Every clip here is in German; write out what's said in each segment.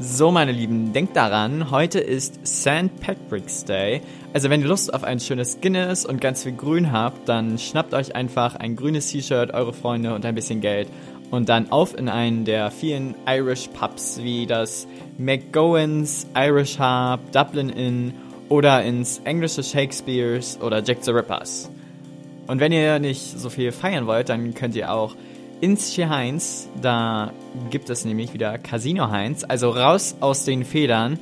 So, meine Lieben, denkt daran, heute ist St. Patrick's Day. Also, wenn ihr Lust auf ein schönes Guinness und ganz viel Grün habt, dann schnappt euch einfach ein grünes T-Shirt, eure Freunde und ein bisschen Geld und dann auf in einen der vielen Irish Pubs wie das McGowan's Irish Hub, Dublin Inn oder ins englische Shakespeare's oder Jack the Rippers. Und wenn ihr nicht so viel feiern wollt, dann könnt ihr auch ins Heinz, da gibt es nämlich wieder Casino Heinz, also raus aus den Federn.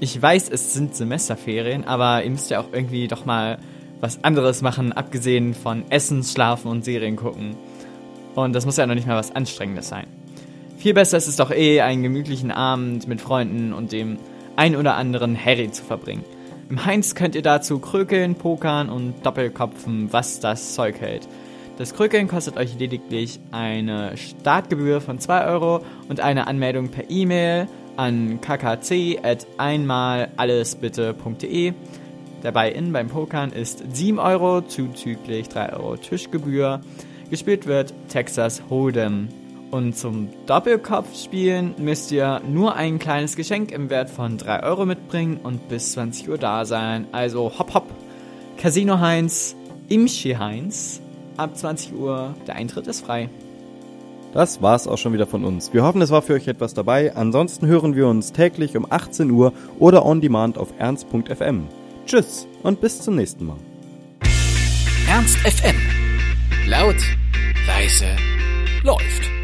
Ich weiß, es sind Semesterferien, aber ihr müsst ja auch irgendwie doch mal was anderes machen, abgesehen von Essen, Schlafen und Serien gucken. Und das muss ja noch nicht mal was Anstrengendes sein. Viel besser ist es doch eh, einen gemütlichen Abend mit Freunden und dem ein oder anderen Harry zu verbringen. Im Heinz könnt ihr dazu krökeln, pokern und doppelkopfen, was das Zeug hält. Das Krükeln kostet euch lediglich eine Startgebühr von 2 Euro und eine Anmeldung per E-Mail an kkc.einmalallesbitte.de. Der Buy-In beim Pokern ist 7 Euro zuzüglich 3 Euro Tischgebühr. Gespielt wird Texas Hold'em. Und zum Doppelkopfspielen müsst ihr nur ein kleines Geschenk im Wert von 3 Euro mitbringen und bis 20 Uhr da sein. Also hopp hopp. Casino Heinz, Imchi Heinz, ab 20 Uhr. Der Eintritt ist frei. Das war's auch schon wieder von uns. Wir hoffen, es war für euch etwas dabei. Ansonsten hören wir uns täglich um 18 Uhr oder on demand auf ernst.fm. Tschüss und bis zum nächsten Mal. Ernst FM. Laut, leise, läuft.